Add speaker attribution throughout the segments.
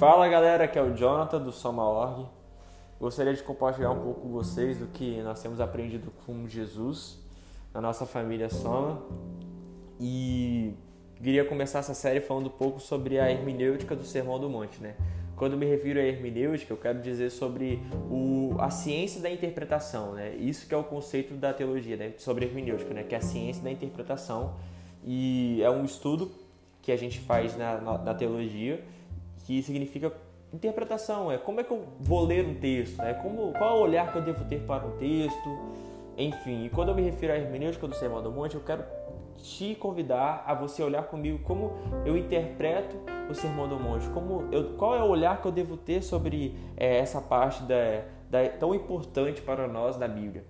Speaker 1: Fala galera, aqui é o Jonathan do Soma.org. Gostaria de compartilhar um pouco com vocês do que nós temos aprendido com Jesus na nossa família Soma. E queria começar essa série falando um pouco sobre a hermenêutica do Sermão do Monte, né? Quando me refiro a hermenêutica, eu quero dizer sobre o, a ciência da interpretação, né? Isso que é o conceito da teologia, né? Sobre hermenêutica, né? Que é a ciência da interpretação e é um estudo que a gente faz na, na, na teologia que significa interpretação, é como é que eu vou ler um texto, né? Como, qual é o olhar que eu devo ter para um texto, enfim. E quando eu me refiro à hermenêutica do Sermão do Monte, eu quero te convidar a você olhar comigo como eu interpreto o Sermão do Monte, como eu, qual é o olhar que eu devo ter sobre é, essa parte da, da, tão importante para nós da Bíblia.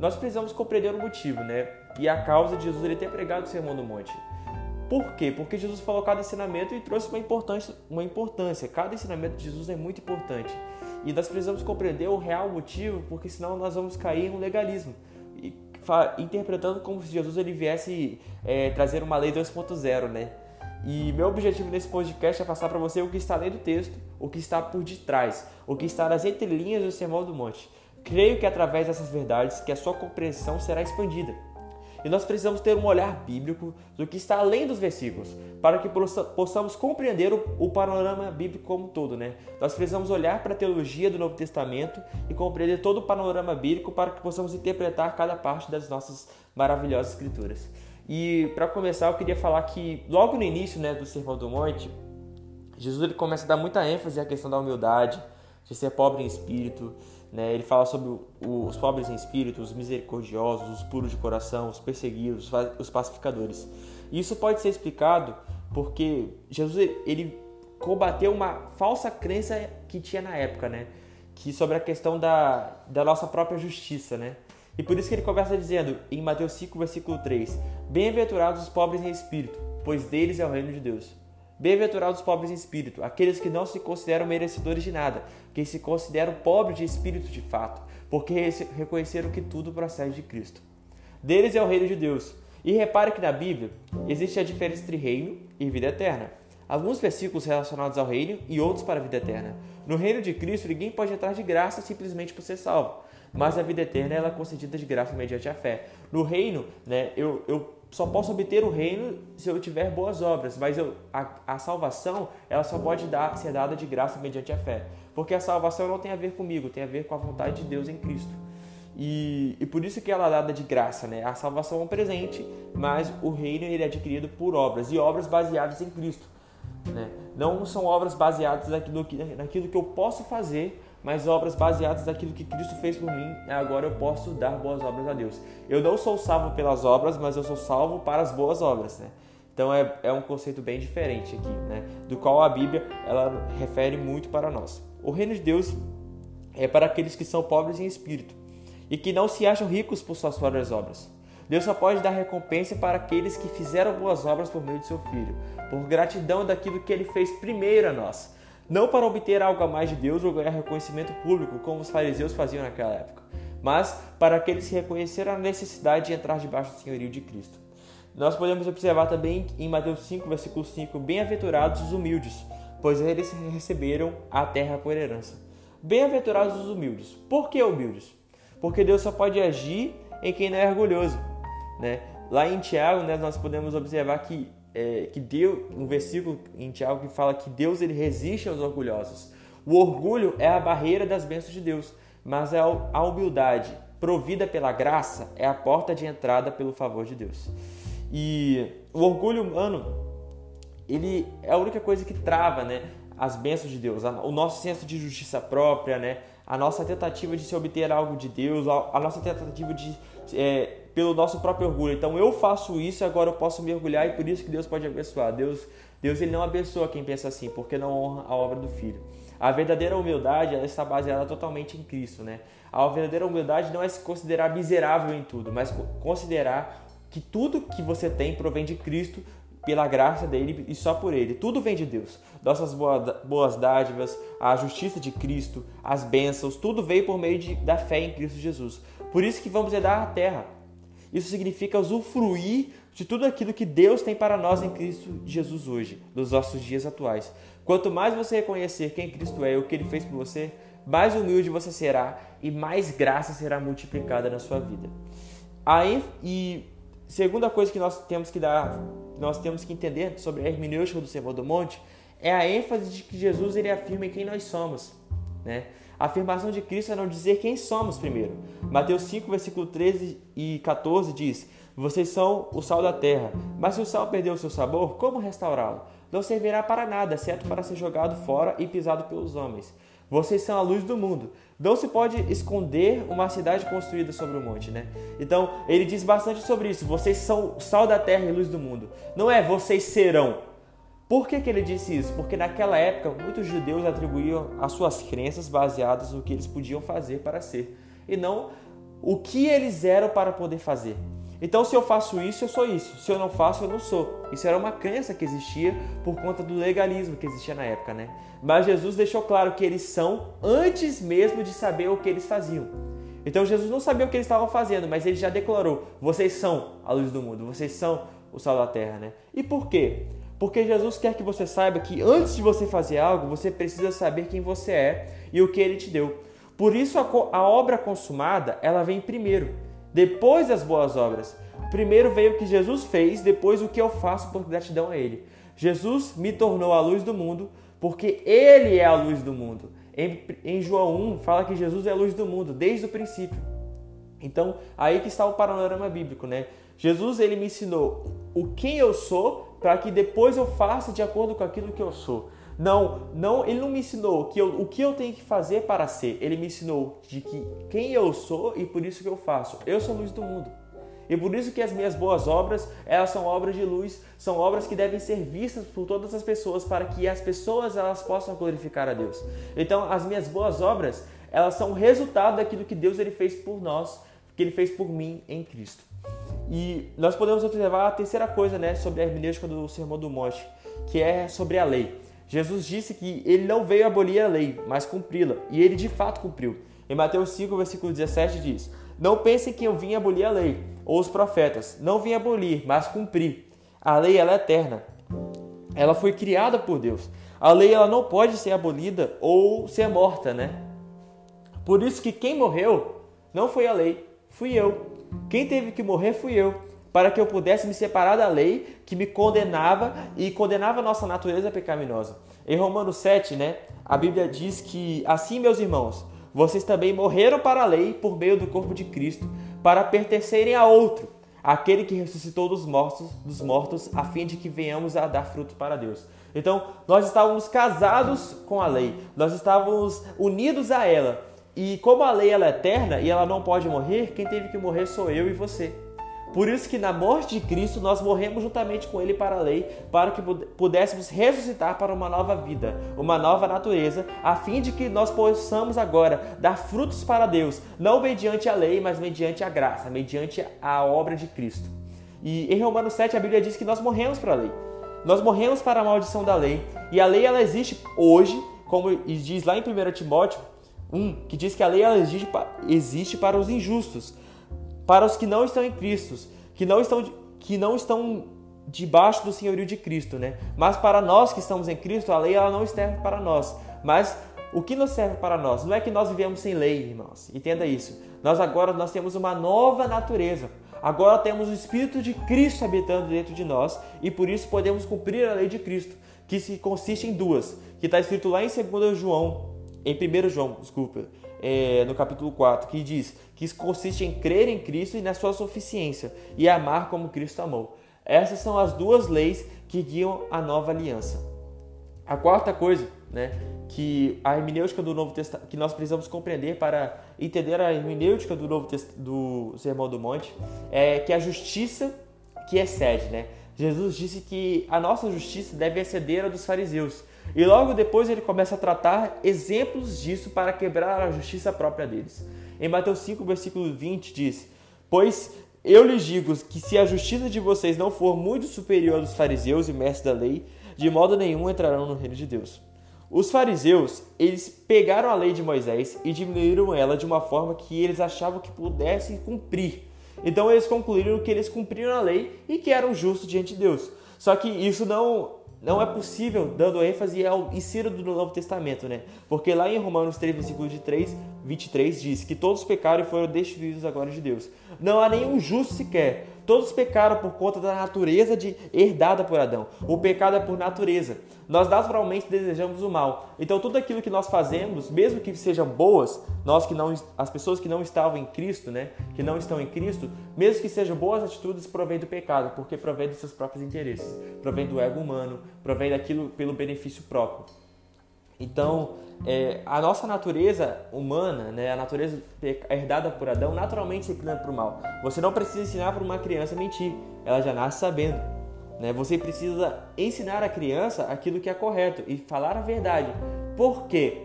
Speaker 1: Nós precisamos compreender o motivo, né? E a causa de Jesus ele ter pregado o Sermão do Monte. Por quê? Porque Jesus falou cada ensinamento e trouxe uma importância, uma importância. Cada ensinamento de Jesus é muito importante. E nós precisamos compreender o real motivo, porque senão nós vamos cair um legalismo. E, interpretando como se Jesus ele viesse é, trazer uma lei 2.0, né? E meu objetivo nesse podcast é passar para você o que está além do texto, o que está por detrás, o que está nas entrelinhas do Sermão do Monte. Creio que através dessas verdades que a sua compreensão será expandida. E nós precisamos ter um olhar bíblico do que está além dos versículos, para que possamos compreender o, panorama bíblico como um todo. Né? Nós precisamos olhar para a teologia do Novo Testamento e compreender todo o panorama bíblico para que possamos interpretar cada parte das nossas maravilhosas escrituras. E para começar, eu queria falar que logo no início né, do Sermão do Monte, Jesus ele começa a dar muita ênfase à questão da humildade, de ser pobre em espírito, né? Ele fala sobre os pobres em espírito, os misericordiosos, os puros de coração, os perseguidos, os pacificadores. E isso pode ser explicado porque Jesus ele combateu uma falsa crença que tinha na época, né? Que sobre a questão da, da nossa própria justiça, né? E por isso que ele começa dizendo em Mateus 5, versículo 3: Bem-aventurados os pobres em espírito, pois deles é o reino de Deus. Bem-aventurados os pobres em espírito, aqueles que não se consideram merecedores de nada, que se consideram pobres de espírito de fato, porque reconheceram que tudo procede de Cristo. Deles é o reino de Deus. E repare que na Bíblia existe a diferença entre reino e vida eterna. Alguns versículos relacionados ao reino e outros para a vida eterna. No reino de Cristo, ninguém pode entrar de graça simplesmente por ser salvo, mas a vida eterna ela é concedida de graça mediante a fé. No reino, né, eu, eu só posso obter o reino se eu tiver boas obras, mas eu, a, a salvação ela só pode dar, ser dada de graça mediante a fé, porque a salvação não tem a ver comigo, tem a ver com a vontade de Deus em Cristo. E, e por isso que ela é dada de graça, né? A salvação é um presente, mas o reino ele é adquirido por obras e obras baseadas em Cristo, né? Não são obras baseadas naquilo que, naquilo que eu posso fazer mas obras baseadas naquilo que Cristo fez por mim, agora eu posso dar boas obras a Deus. Eu não sou salvo pelas obras, mas eu sou salvo para as boas obras, né? Então é, é um conceito bem diferente aqui, né? Do qual a Bíblia ela refere muito para nós. O reino de Deus é para aqueles que são pobres em espírito e que não se acham ricos por suas próprias obras. Deus só pode dar recompensa para aqueles que fizeram boas obras por meio de seu Filho, por gratidão daquilo que ele fez primeiro a nós não para obter algo a mais de Deus ou ganhar reconhecimento público, como os fariseus faziam naquela época, mas para que reconheceram a necessidade de entrar debaixo do senhorio de Cristo. Nós podemos observar também em Mateus 5, versículo 5, bem-aventurados os humildes, pois eles receberam a terra por herança. Bem-aventurados os humildes. Por que humildes? Porque Deus só pode agir em quem não é orgulhoso. Né? Lá em Tiago, né, nós podemos observar que é, que Deus, um versículo em Tiago que fala que Deus ele resiste aos orgulhosos. O orgulho é a barreira das bênçãos de Deus, mas a humildade provida pela graça é a porta de entrada pelo favor de Deus. E o orgulho humano, ele é a única coisa que trava, né, as bênçãos de Deus, o nosso senso de justiça própria, né, a nossa tentativa de se obter algo de Deus, a nossa tentativa de é, pelo nosso próprio orgulho. Então eu faço isso, agora eu posso me orgulhar e por isso que Deus pode abençoar. Deus, Deus ele não abençoa quem pensa assim, porque não honra a obra do Filho. A verdadeira humildade ela está baseada totalmente em Cristo, né? A verdadeira humildade não é se considerar miserável em tudo, mas considerar que tudo que você tem provém de Cristo, pela graça dele e só por ele. Tudo vem de Deus. Nossas boas dádivas, a justiça de Cristo, as bênçãos, tudo veio por meio de, da fé em Cristo Jesus. Por isso que vamos herdar a terra. Isso significa usufruir de tudo aquilo que Deus tem para nós em Cristo Jesus hoje, nos nossos dias atuais. Quanto mais você reconhecer quem Cristo é e o que ele fez por você, mais humilde você será e mais graça será multiplicada na sua vida. Aí, e segunda coisa que nós temos que dar, nós temos que entender sobre a hermenêutica do Sermão do Monte é a ênfase de que Jesus ele afirma em quem nós somos, né? A afirmação de Cristo é não dizer quem somos primeiro. Mateus 5, versículo 13 e 14 diz: Vocês são o sal da terra, mas se o sal perdeu o seu sabor, como restaurá-lo? Não servirá para nada, exceto para ser jogado fora e pisado pelos homens. Vocês são a luz do mundo. Não se pode esconder uma cidade construída sobre um monte, né? Então, ele diz bastante sobre isso. Vocês são sal da terra e luz do mundo. Não é vocês serão. Por que, que ele disse isso? Porque naquela época, muitos judeus atribuíam as suas crenças baseadas no que eles podiam fazer para ser, e não o que eles eram para poder fazer. Então, se eu faço isso, eu sou isso. Se eu não faço, eu não sou. Isso era uma crença que existia por conta do legalismo que existia na época, né? Mas Jesus deixou claro que eles são antes mesmo de saber o que eles faziam. Então, Jesus não sabia o que eles estavam fazendo, mas ele já declarou: vocês são a luz do mundo, vocês são o sal da terra, né? E por quê? Porque Jesus quer que você saiba que antes de você fazer algo, você precisa saber quem você é e o que ele te deu. Por isso, a, obra consumada, ela vem primeiro depois das boas obras. Primeiro veio o que Jesus fez, depois o que eu faço por gratidão a Ele. Jesus me tornou a luz do mundo, porque Ele é a luz do mundo. Em, em João 1 fala que Jesus é a luz do mundo desde o princípio. Então, aí que está o panorama bíblico, né? Jesus ele me ensinou o quem eu sou para que depois eu faça de acordo com aquilo que eu sou. Não, não, ele não me ensinou que eu, o que eu tenho que fazer para ser. Ele me ensinou de que quem eu sou e por isso que eu faço. Eu sou luz do mundo. E por isso que as minhas boas obras, elas são obras de luz, são obras que devem ser vistas por todas as pessoas para que as pessoas elas possam glorificar a Deus. Então, as minhas boas obras, elas são resultado daquilo que Deus ele fez por nós, que ele fez por mim em Cristo. E nós podemos observar a terceira coisa, né, sobre a hermenêutica do Sermão do Monte, que é sobre a lei. Jesus disse que ele não veio abolir a lei, mas cumpri-la, e ele de fato cumpriu. Em Mateus 5, versículo 17 diz: Não pensem que eu vim abolir a lei ou os profetas, não vim abolir, mas cumprir. A lei ela é eterna. Ela foi criada por Deus. A lei ela não pode ser abolida ou ser morta, né? Por isso que quem morreu não foi a lei, fui eu. Quem teve que morrer fui eu para que eu pudesse me separar da lei que me condenava e condenava a nossa natureza pecaminosa. Em Romanos 7, né, a Bíblia diz que assim, meus irmãos, vocês também morreram para a lei por meio do corpo de Cristo, para pertencerem a outro, aquele que ressuscitou dos mortos, dos mortos, a fim de que venhamos a dar fruto para Deus. Então, nós estávamos casados com a lei, nós estávamos unidos a ela. E como a lei ela é eterna e ela não pode morrer, quem teve que morrer sou eu e você. Por isso que na morte de Cristo nós morremos juntamente com ele para a lei, para que pudéssemos ressuscitar para uma nova vida, uma nova natureza, a fim de que nós possamos agora dar frutos para Deus, não mediante a lei, mas mediante a graça, mediante a obra de Cristo. E em Romanos 7 a Bíblia diz que nós morremos para a lei. Nós morremos para a maldição da lei, e a lei ela existe hoje, como diz lá em 1 Timóteo 1, que diz que a lei existe para os injustos, para os que não estão em Cristo, que não estão, que não estão debaixo do senhorio de Cristo, né? Mas para nós que estamos em Cristo, a lei ela não serve para nós. Mas o que nos serve para nós? Não é que nós vivemos sem lei, irmãos. Entenda isso. Nós agora nós temos uma nova natureza. Agora temos o Espírito de Cristo habitando dentro de nós e por isso podemos cumprir a lei de Cristo, que se consiste em duas, que está escrito lá em 2 João, em 1 João, desculpa, é, no capítulo 4, que diz que consiste em crer em Cristo e na sua suficiência e amar como Cristo amou. Essas são as duas leis que guiam a nova aliança. A quarta coisa, né, que a hermenêutica do Novo Testamento, que nós precisamos compreender para entender a hermenêutica do Novo Test... do Sermão do Monte, é que a justiça que excede, né? Jesus disse que a nossa justiça deve exceder a dos fariseus. E logo depois ele começa a tratar exemplos disso para quebrar a justiça própria deles. Em Mateus 5, versículo 20 diz: Pois eu lhes digo que se a justiça de vocês não for muito superior à dos fariseus e mestres da lei, de modo nenhum entrarão no reino de Deus. Os fariseus, eles pegaram a lei de Moisés e diminuíram ela de uma forma que eles achavam que pudessem cumprir. Então eles concluíram que eles cumpriram a lei e que eram justos diante de Deus. Só que isso não não é possível dando ênfase ao ensino do Novo Testamento, né? Porque lá em Romanos 3, versículo de 3, 23 diz que todos pecaram e foram destituídos da glória de Deus. Não há nenhum justo sequer. Todos pecaram por conta da natureza de herdada por Adão. O pecado é por natureza. Nós naturalmente desejamos o mal. Então tudo aquilo que nós fazemos, mesmo que sejam boas, nós que não as pessoas que não estavam em Cristo, né, que não estão em Cristo, mesmo que sejam boas atitudes, provém do pecado, porque provém dos seus próprios interesses, provém do ego humano, provém daquilo pelo benefício próprio. Então, é, a nossa natureza humana, né, a natureza herdada por Adão, naturalmente se inclina para o mal. Você não precisa ensinar para uma criança a mentir, ela já nasce sabendo. Né? Você precisa ensinar a criança aquilo que é correto e falar a verdade. Por quê?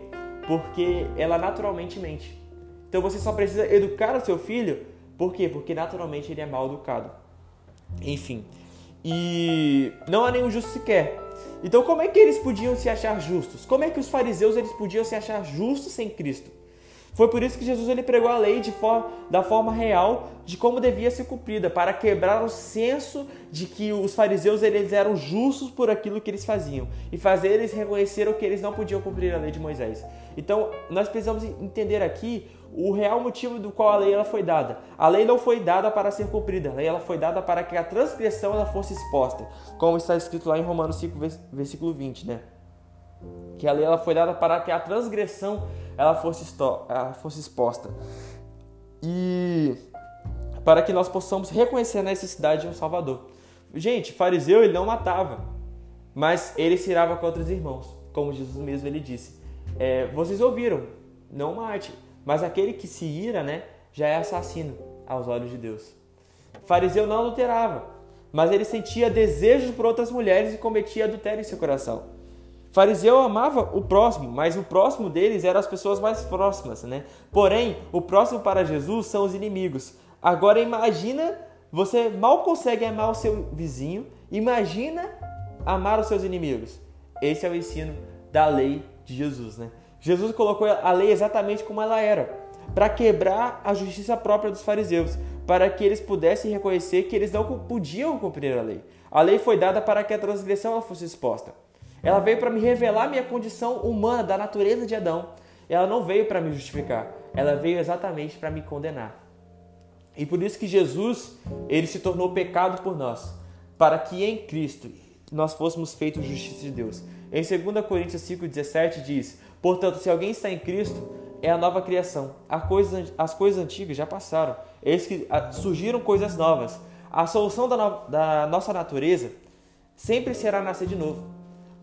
Speaker 1: Porque ela naturalmente mente. Então você só precisa educar o seu filho, por quê? Porque naturalmente ele é mal educado. Enfim. E não há nenhum justo sequer. Então como é que eles podiam se achar justos? Como é que os fariseus eles podiam se achar justos sem Cristo? Foi por isso que Jesus ele pregou a lei de for, da forma real de como devia ser cumprida, para quebrar o senso de que os fariseus eles eram justos por aquilo que eles faziam e fazer eles reconhecer que eles não podiam cumprir a lei de Moisés. Então, nós precisamos entender aqui o real motivo do qual a lei ela foi dada. A lei não foi dada para ser cumprida, a lei ela foi dada para que a transgressão ela fosse exposta, como está escrito lá em Romanos 5, versículo 20, né? Que a lei ela foi dada para que a transgressão ela fosse, ela fosse exposta. E para que nós possamos reconhecer a necessidade de um Salvador. Gente, fariseu ele não matava, mas ele se irava contra os irmãos, como Jesus mesmo ele disse. É, vocês ouviram, não mate, mas aquele que se ira, né, já é assassino aos olhos de Deus. Fariseu não adulterava, mas ele sentia desejos por outras mulheres e cometia adultério em seu coração. Fariseu amava o próximo, mas o próximo deles eram as pessoas mais próximas, né? Porém, o próximo para Jesus são os inimigos. Agora imagina, você mal consegue amar o seu vizinho, imagina amar os seus inimigos. Esse é o ensino da lei de Jesus, né? Jesus colocou a lei exatamente como ela era, para quebrar a justiça própria dos fariseus, para que eles pudessem reconhecer que eles não podiam cumprir a lei. A lei foi dada para que a transgressão fosse exposta. Ela veio para me revelar minha condição humana, da natureza de Adão. Ela não veio para me justificar, ela veio exatamente para me condenar. E por isso que Jesus, ele se tornou pecado por nós, para que em Cristo nós fôssemos feitos justiça de Deus. Em 2 Coríntios 5,17 diz: Portanto, se alguém está em Cristo, é a nova criação. As coisas antigas já passaram, eis que ah, surgiram coisas novas. A solução da, no... da nossa natureza sempre será nascer de novo.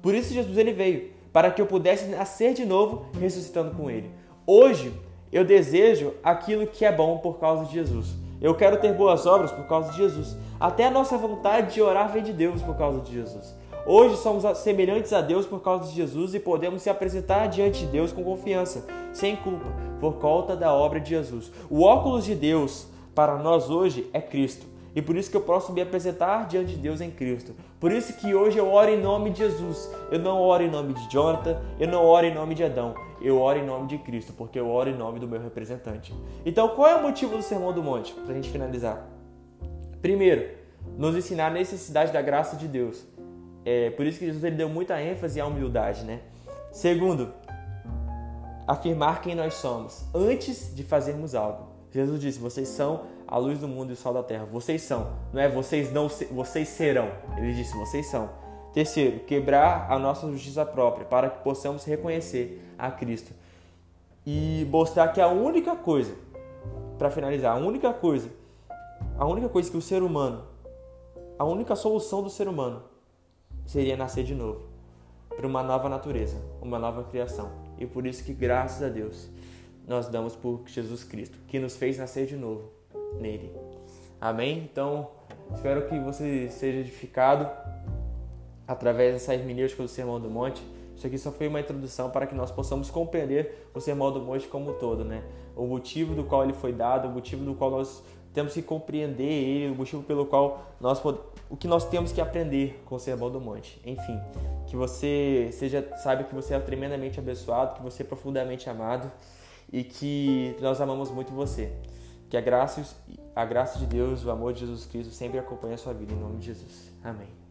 Speaker 1: Por isso Jesus ele veio, para que eu pudesse nascer de novo, ressuscitando com ele. Hoje eu desejo aquilo que é bom por causa de Jesus. Eu quero ter boas obras por causa de Jesus. Até a nossa vontade de orar vem de Deus por causa de Jesus. Hoje somos semelhantes a Deus por causa de Jesus e podemos se apresentar diante de Deus com confiança, sem culpa, por conta da obra de Jesus. O óculos de Deus para nós hoje é Cristo. E por isso que eu posso me apresentar diante de Deus em Cristo. Por isso que hoje eu oro em nome de Jesus. Eu não oro em nome de Jonathan, eu não oro em nome de Adão. Eu oro em nome de Cristo, porque eu oro em nome do meu representante. Então, qual é o motivo do Sermão do Monte? Para a gente finalizar. Primeiro, nos ensinar a necessidade da graça de Deus. É, por isso que Jesus ele deu muita ênfase à humildade, né? Segundo, afirmar quem nós somos antes de fazermos algo. Jesus disse: Vocês são a luz do mundo e o sol da terra. Vocês são, não é vocês não, vocês serão. Ele disse: Vocês são. Terceiro, quebrar a nossa justiça própria para que possamos reconhecer a Cristo e mostrar que a única coisa, para finalizar, a única coisa, a única coisa que o ser humano, a única solução do ser humano seria nascer de novo para uma nova natureza, uma nova criação. E por isso que graças a Deus nós damos por Jesus Cristo, que nos fez nascer de novo nele. Amém? Então, espero que você seja edificado através dessa hermenêutica do Sermão do Monte. Isso aqui só foi uma introdução para que nós possamos compreender o Sermão do Monte como um todo, né? O motivo do qual ele foi dado, o motivo do qual nós temos que compreender ele, o motivo pelo qual nós o que nós temos que aprender com o Sermão do Monte. Enfim, que você seja saiba que você é tremendamente abençoado, que você é profundamente amado e que nós amamos muito você. Que a graça, a graça de Deus, o amor de Jesus Cristo sempre acompanha a sua vida. Em nome de Jesus. Amém.